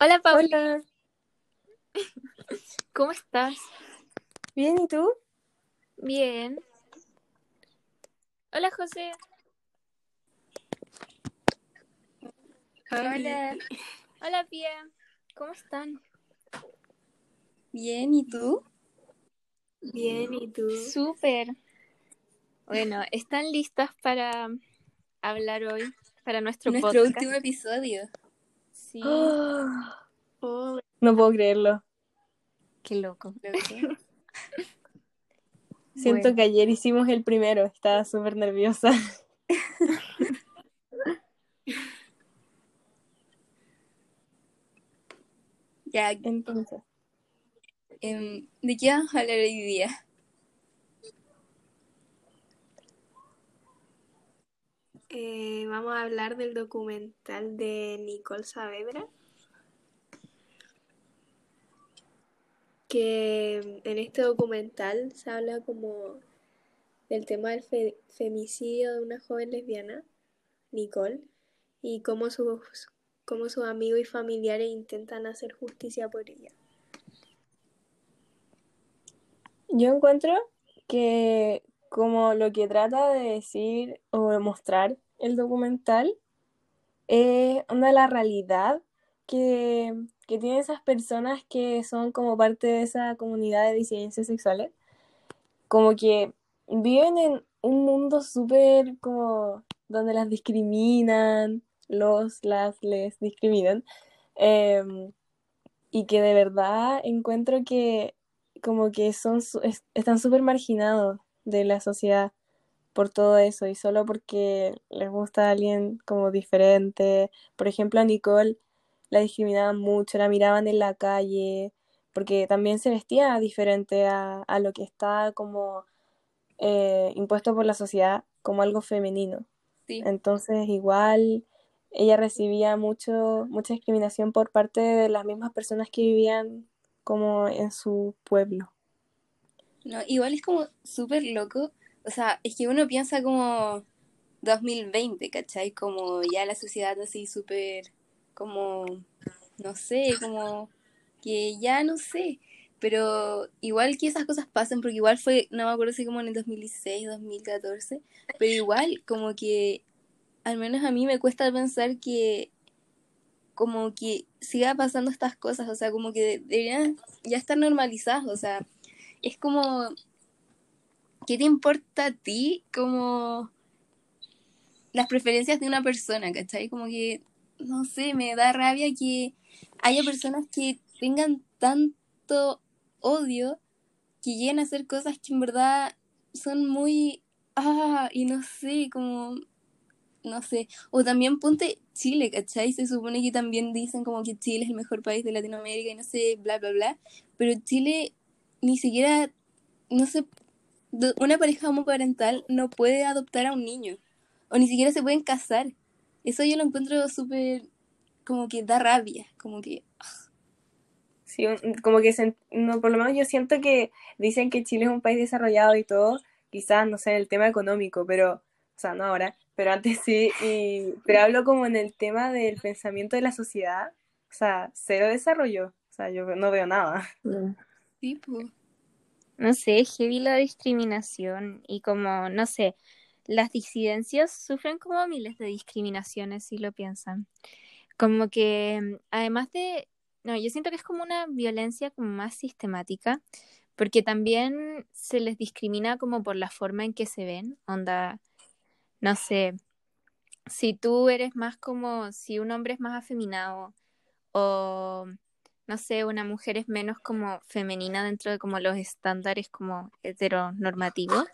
Hola, Paula. Hola, ¿Cómo estás? bien, ¿y tú? Bien. Hola, José. Hola. Hola, Pia. ¿Cómo están? Bien, ¿y tú? Bien, ¿y tú? Súper. Bueno, ¿están listas para hablar hoy? Para nuestro, Nuestro podcast. último episodio. Sí. Oh, No puedo creerlo. Qué loco. Loco. Bueno. Siento que ayer hicimos el primero, estaba súper nerviosa. ya, Entonces, em, ¿de qué vamos a hablar hoy día? Eh, vamos a hablar del documental de Nicole Saavedra. Que en este documental se habla como del tema del fe- femicidio de una joven lesbiana, Nicole, y cómo sus, cómo sus amigos y familiares intentan hacer justicia por ella. yo encuentro que como lo que trata de decir o de mostrar el documental es una de la realidad que, que tienen esas personas que son como parte de esa comunidad de disidencias sexuales. Como que viven en un mundo súper como donde las discriminan, los, las, les discriminan. em, y que de verdad encuentro que como que son están súper marginados de la sociedad por todo eso y solo porque les gusta alguien como diferente. Por ejemplo, a Nicole la discriminaban mucho, la miraban en la calle, porque también se vestía diferente a, a lo que está como eh, impuesto por la sociedad como algo femenino. Sí. Entonces, igual ella recibía mucho, mucha discriminación por parte de las mismas personas que vivían como en su pueblo. No, igual es como súper loco. O sea, es que uno piensa como 2020, ¿cachai? Como ya la sociedad así súper, como, no sé, como que ya no sé. Pero igual que esas cosas pasen, porque igual fue, no me acuerdo si como en el 2016, 2014, pero igual como que al menos a mí me cuesta pensar que como que siga pasando estas cosas, o sea, como que deberían ya estar normalizadas, o sea, es como, ¿qué te importa a ti como las preferencias de una persona, ¿cachai? Como que, no sé, me da rabia que haya personas que tengan tanto odio que lleguen a hacer cosas que en verdad son muy, ah, y no sé, como, no sé, o también ponte Chile, ¿cachai? Se supone que también dicen como que Chile es el mejor país de Latinoamérica y no sé, bla, bla, bla, pero Chile ni siquiera, no sé, una pareja homoparental no puede adoptar a un niño, o ni siquiera se pueden casar. Eso yo lo encuentro súper, como que da rabia, como que, Sí, un- como que se- no, por lo menos yo siento que dicen que Chile es un país desarrollado y todo, quizás, no sé, en el tema económico, pero, o sea, no ahora, pero antes sí, y, pero hablo como en el tema del pensamiento de la sociedad, o sea, cero desarrollo, o sea, yo no veo nada. sí, pues. No sé, heavy la discriminación y como, no sé, las disidencias sufren como miles de discriminaciones si lo piensan. Como que, además de, no, yo siento que es como una violencia como más sistemática, porque también se les discrimina como por la forma en que se ven, onda, no sé, si tú eres más como, si un hombre es más afeminado o, no sé, una mujer es menos como femenina dentro de como los estándares como heteronormativos,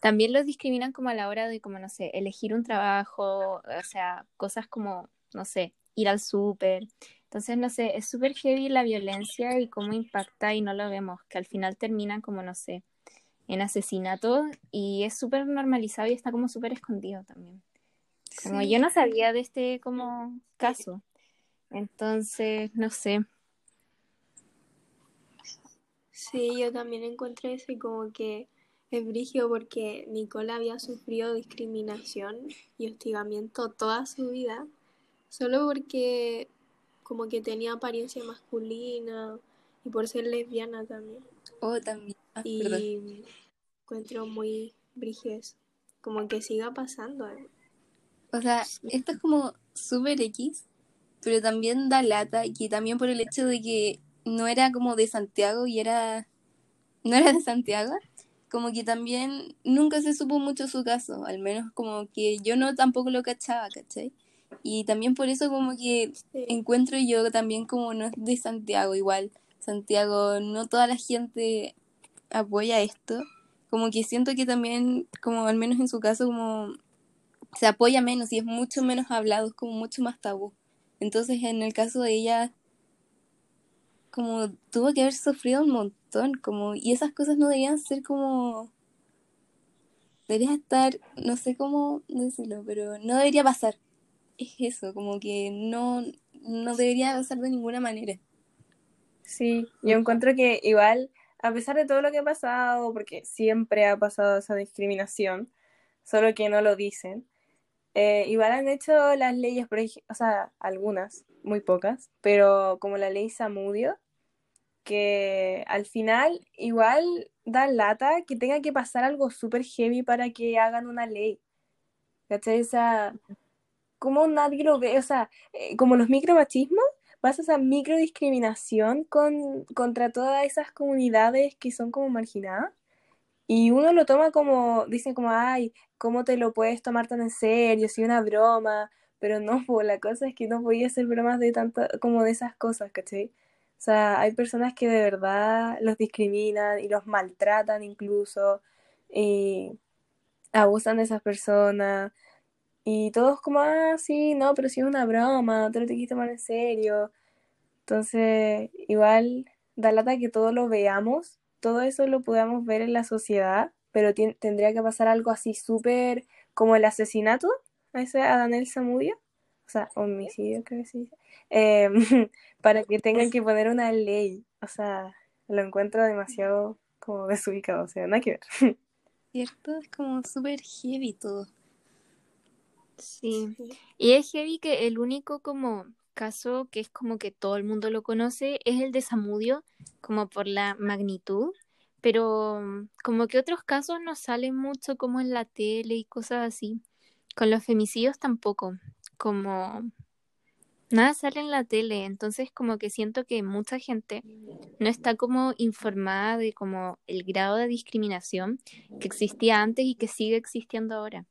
también los discriminan como a la hora de como, no sé, elegir un trabajo, o sea, cosas como, no sé, ir al súper. Entonces, no sé, es súper heavy la violencia y cómo impacta y no lo vemos, que al final terminan como, no sé, en asesinato y es súper normalizado y está como súper escondido también. Como Sí. yo no sabía de este como caso. Entonces, no sé. Sí, yo también encuentro eso y como que es brígido porque Nicole había sufrido discriminación y hostigamiento toda su vida, solo porque como que tenía apariencia masculina y por ser lesbiana también. Oh, también. Ah, y perdón. encuentro muy brígido Como que siga pasando. ¿eh? O sea, esto es como súper X, pero también da lata, y también por el hecho de que no era como de Santiago y era. No era de Santiago, como que también nunca se supo mucho su caso, al menos como que yo no tampoco lo cachaba, ¿cachai? Y también por eso como que encuentro yo también como no es de Santiago igual. Santiago, no toda la gente apoya esto. Como que siento que también, como al menos en su caso, como se apoya menos y es mucho menos hablado, es como mucho más tabú. Entonces en el caso de ella, como tuvo que haber sufrido un montón, como, y esas cosas no deberían ser como, debería estar, no sé cómo decirlo, pero no debería pasar. Es eso, como que no, no debería pasar de ninguna manera. Sí, yo encuentro que igual, a pesar de todo lo que ha pasado, porque siempre ha pasado esa discriminación, solo que no lo dicen, eh, igual han hecho las leyes, o sea, algunas, muy pocas, pero como la ley Samudio, que al final igual da lata que tenga que pasar algo súper heavy para que hagan una ley. ¿Cachai? O sea, como nadie lo ve, o sea, eh, como los micromachismos, pasa esa microdiscriminación con, contra todas esas comunidades que son como marginadas. Y uno lo toma como, dicen como, ay, ¿cómo te lo puedes tomar tan en serio? Si una broma, pero no, po, la cosa es que no podía hacer bromas de tanta, como de esas cosas, ¿cachai? O sea, hay personas que de verdad los discriminan y los maltratan incluso, y abusan de esas personas, y todos como, ah, sí, no, pero si es una broma, tú lo te quieres tomar en serio. Entonces, igual da lata que todo lo veamos, todo eso lo podamos ver en la sociedad, pero tendría que pasar algo así súper como el asesinato ese a Daniel Zamudio, o sea, homicidio creo que dice, eh, para que tengan que poner una ley. O sea, lo encuentro demasiado como desubicado, o sea, nada que ver. ¿Cierto? Es como súper heavy todo. Sí. Sí. Y es heavy que el único como caso que es como que todo el mundo lo conoce es el de Samudio, como por la magnitud, pero mm, como que otros casos no salen mucho como en la tele y cosas así. Con los femicidios tampoco, como nada sale en la tele, entonces como que siento que mucha gente no está como informada de como el grado de discriminación que existía antes y que sigue existiendo ahora.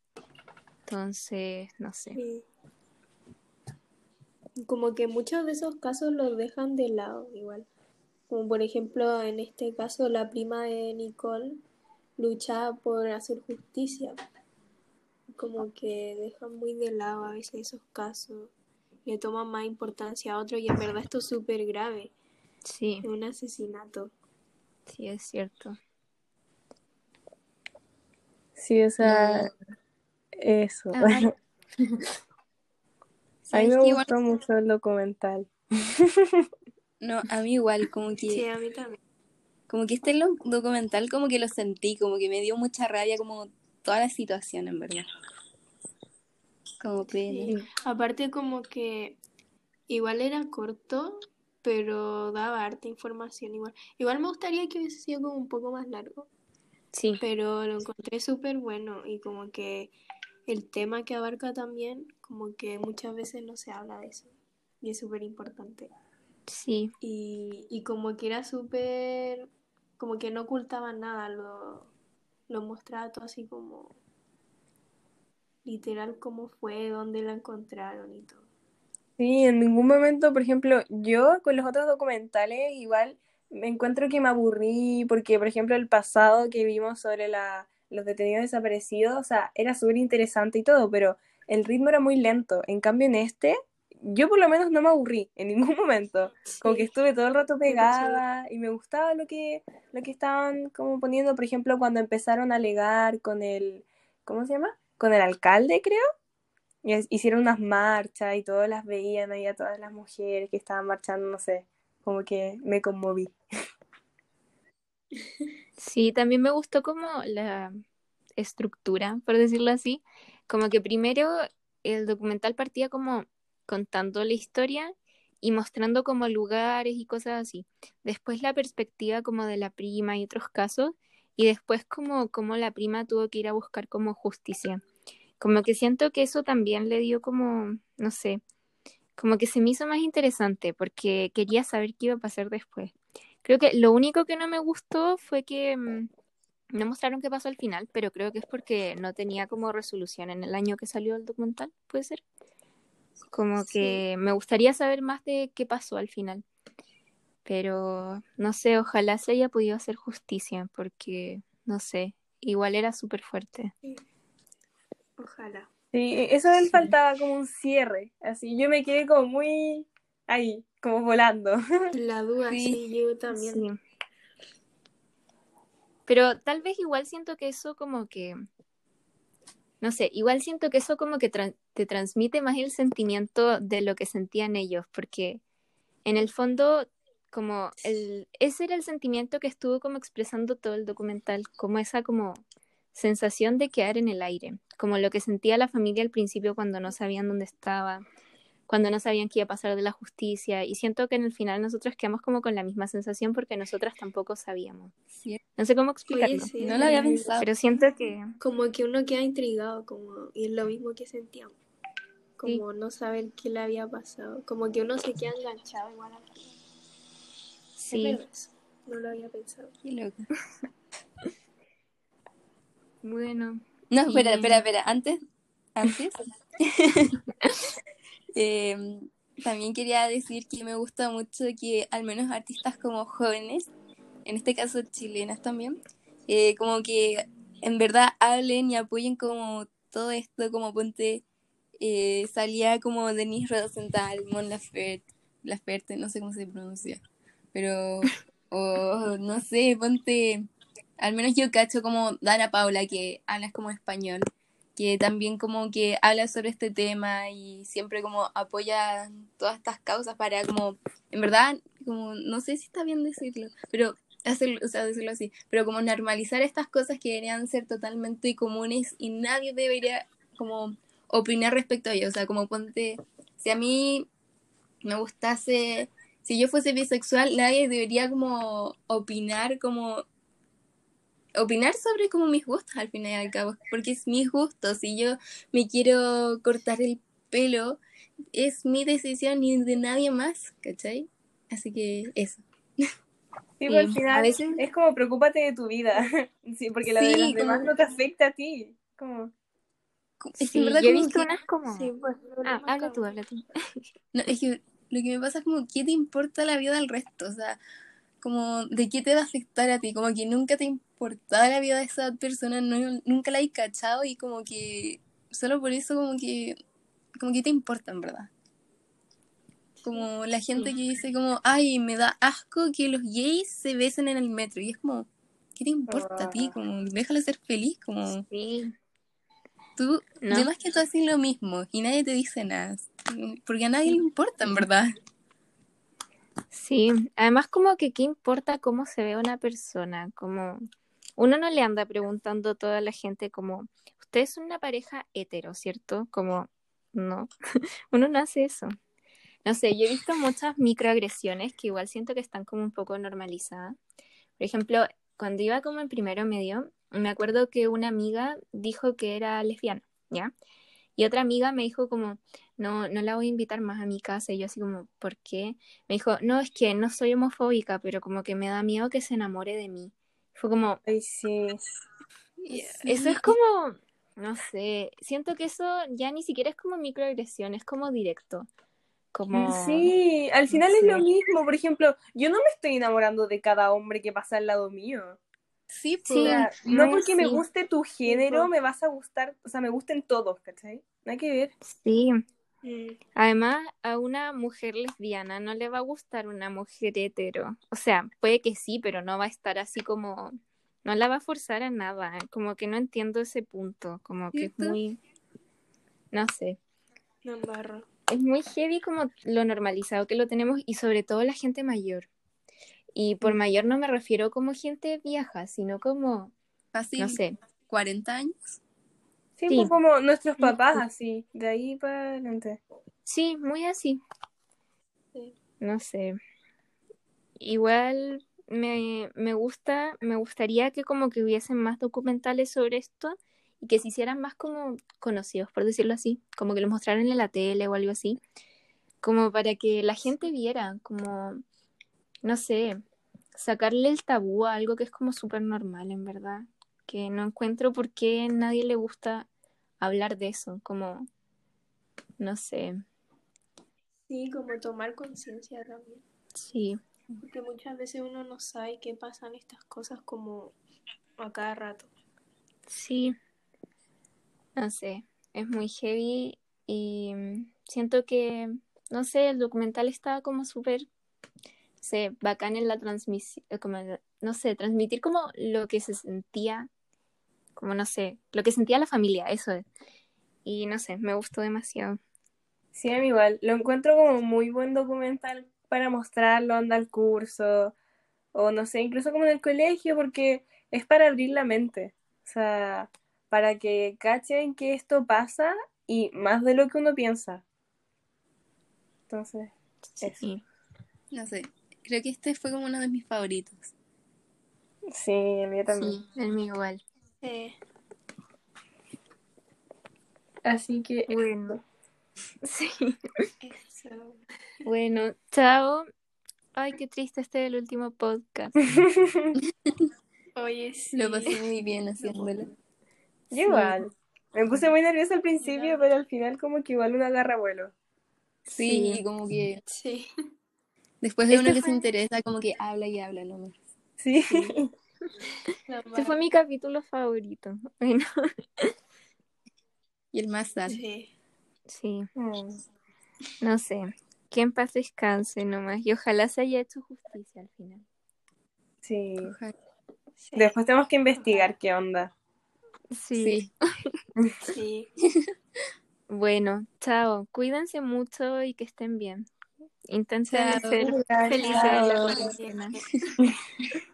Entonces, no sé. Como que muchos de esos casos los dejan de lado igual. Como por ejemplo en este caso la prima de Nicole luchaba por hacer justicia. Como que dejan muy de lado a veces esos casos. Le toman más importancia a otro y en verdad esto es súper grave. Sí, un asesinato. sí, es cierto. Sí, o sea, eso. Ay, A mí ¿Sabes me? Igual- gustó mucho el documental. No, a mí igual, como que, Sí, a mí también. como que este documental como que lo sentí, como que me dio mucha rabia como toda la situación, en verdad. Como. Sí. Aparte como que igual era corto, pero daba harta información igual. Igual me gustaría que hubiese sido como un poco más largo, sí, pero lo encontré súper bueno y como que el tema que abarca también, como que muchas veces no se habla de eso y es súper importante. sí, Y, y como que era súper, como que no ocultaba nada, lo, lo mostraba todo así como literal cómo fue, dónde la encontraron y todo. Sí, en ningún momento, por ejemplo, yo con los otros documentales igual me encuentro que me aburrí porque, por ejemplo, el pasado que vimos sobre la, los detenidos desaparecidos, o sea, era súper interesante y todo, pero el ritmo era muy lento. En cambio, en este, yo por lo menos no me aburrí en ningún momento. Como que Sí. estuve todo el rato pegada y me gustaba lo que, lo que estaban como poniendo, por ejemplo, cuando empezaron a alegar con el, ¿cómo se llama? Con el alcalde, creo. Y es- hicieron unas marchas y todas las veían ahí a todas las mujeres que estaban marchando, no sé, como que me conmoví. sí, también me gustó como la estructura, por decirlo así, como que primero el documental partía como contando la historia y mostrando como lugares y cosas así. Después la perspectiva como de la prima y otros casos, y después como, como la prima tuvo que ir a buscar como justicia. Como que siento que eso también le dio como, no sé, como que se me hizo más interesante porque quería saber qué iba a pasar después. Creo que lo único que no me gustó fue que mm, no mostraron qué pasó al final, pero creo que es porque no tenía como resolución en el año que salió el documental, ¿puede ser? Como que me gustaría saber más de qué pasó al final. Pero no sé, ojalá se haya podido hacer justicia, porque no sé, igual era súper fuerte. Ojalá. Sí, eso le faltaba como un cierre, así. Yo me quedé como muy ahí, como volando. La duda, sí, yo también. Sí. Pero tal vez igual siento que eso como que, no sé, igual siento que eso como que te transmite más el sentimiento de lo que sentían ellos, porque en el fondo como el, ese era el sentimiento que estuvo como expresando todo el documental, como esa como sensación de quedar en el aire, como lo que sentía la familia al principio cuando no sabían dónde estaba, cuando no sabían qué iba a pasar de la justicia. Y siento que en el final nosotros quedamos como con la misma sensación porque nosotras tampoco sabíamos. No sé cómo explicarlo. no lo había pensado. Pero siento que... Como que uno queda intrigado, como y es lo mismo que sentíamos. Como no saber qué le había pasado. Como que uno se queda enganchado igual a Sí. No lo había pensado. Qué loco. bueno. No, espera, espera, espera. Antes, antes. Em, también quería decir que me gusta mucho que al menos artistas como jóvenes, en este caso chilenas también, eh, como que en verdad hablen y apoyen como todo esto, como ponte, eh, salía como Denise Rosenthal, Mon Laferte, Laferte, no sé cómo se pronuncia, pero, o no sé, ponte, al menos yo cacho como Dana Paula, que hablas como español, que también como que habla sobre este tema y siempre como apoya todas estas causas para como, en verdad, como, no sé si está bien decirlo, pero hacerlo, o sea, decirlo así, pero como normalizar estas cosas que deberían ser totalmente comunes y nadie debería como opinar respecto a ello, o sea, como ponte, si a mí me gustase, si yo fuese bisexual, nadie debería como opinar como opinar sobre como mis gustos al fin y al cabo, porque es mis gustos. Si yo me quiero cortar el pelo, es mi decisión y de nadie más, ¿cachai? Así que eso. Sí, pues, al final es como preocúpate de tu vida, sí, porque la de los demás no te afecta a ti. Como... Es que verdad yo he visto unas como... Pues, ah, habla tú, habla tú. No, es que lo que me pasa es como, ¿qué te importa la vida del resto? O sea, como, ¿de qué te va a afectar a ti? Como que nunca te importaba la vida de esa persona, no, nunca la hay cachado y como que, solo por eso como que, como que te importa en verdad. Como la gente que dice como, ay, me da asco que los gays se besen en el metro. Y es como, ¿qué te importa a ti? Ah. Como, déjalo ser feliz, como... Sí. Tú, no. más que tú haces lo mismo y nadie te dice nada. Porque a nadie le importa, en verdad. Sí, además como que qué importa cómo se ve una persona, como uno no le anda preguntando a toda la gente como, usted es una pareja hetero, ¿cierto? Como, no, uno no hace eso. No sé, yo he visto muchas microagresiones que igual siento que están como un poco normalizadas. Por ejemplo, cuando iba como en primero medio, me acuerdo que una amiga dijo que era lesbiana, ¿ya? Y otra amiga me dijo como, no, no la voy a invitar más a mi casa. Y yo así como, ¿por qué? Me dijo, no, es que no soy homofóbica, pero como que me da miedo que se enamore de mí. Fue como... Ay, sí. Eso es como, no sé, siento que eso ya ni siquiera es como microagresión, es como directo. Como... Sí, al final es lo mismo. Por ejemplo, yo no me estoy enamorando de cada hombre que pasa al lado mío. Sí, pues, no porque me guste tu género, me vas a gustar, o sea, me gusten todos, ¿cachai? No hay que ver. Sí. Mm. Además, a una mujer lesbiana no le va a gustar una mujer hetero. O sea, puede que sí, pero no va a estar así como, no la va a forzar a nada. Como que no entiendo ese punto, como que es muy, no sé. No Es muy heavy como lo normalizado que lo tenemos y sobre todo la gente mayor. Y por mayor no me refiero como gente vieja, sino como, así, no sé. 40 años. Sí, pues como nuestros papás, así, de ahí para adelante. Sí, muy así. Sí. no sé. Igual me, me gusta, me gustaría que como que hubiesen más documentales sobre esto y que se hicieran más como conocidos, por decirlo así, como que los mostraran en la tele o algo así, como para que la gente viera, como, no sé, sacarle el tabú a algo que es como súper normal, en verdad, que no encuentro por qué a nadie le gusta hablar de eso, como, no sé. Sí, como tomar conciencia también. Sí. Porque muchas veces uno no sabe qué pasan estas cosas como a cada rato. Sí. No sé, es muy heavy y siento que, no sé, el documental estaba como súper, sé, bacán en la transmisión, como, no sé, transmitir como lo que se sentía, como no sé, lo que sentía la familia, eso es. Y no sé, me gustó demasiado. Sí, a mí igual. Lo encuentro como muy buen documental para mostrarlo, anda al curso, o no sé, incluso como en el colegio, porque es para abrir la mente. O sea, para que cachen que esto pasa y más de lo que uno piensa. Entonces, eso. Sí. No sé, creo que este fue como uno de mis favoritos. Sí, el mío también. Sí, el mío igual. Eh, Así que, Bueno. Sí. eso. Bueno, chao. Ay, qué triste este el último podcast. Oye, sí. Lo pasé muy bien haciéndolo. yo igual. Me puse muy nerviosa al principio, pero al final como que igual uno agarra vuelo. Sí, Sí. como que Sí. Después de Este uno que fue- se interesa, como que habla y habla nomás. Sí. Este fue mi capítulo favorito. Bueno, Y el más sad. Sí. sí, Mm. no sé. Que en paz descanse nomás. Y ojalá se haya hecho justicia al final. Sí. Ojalá. Sí. Después tenemos que investigar qué onda. Sí. Sí. Sí. Bueno, chao. Cuídense mucho y que estén bien. Intenten ser felices en la cuarentena.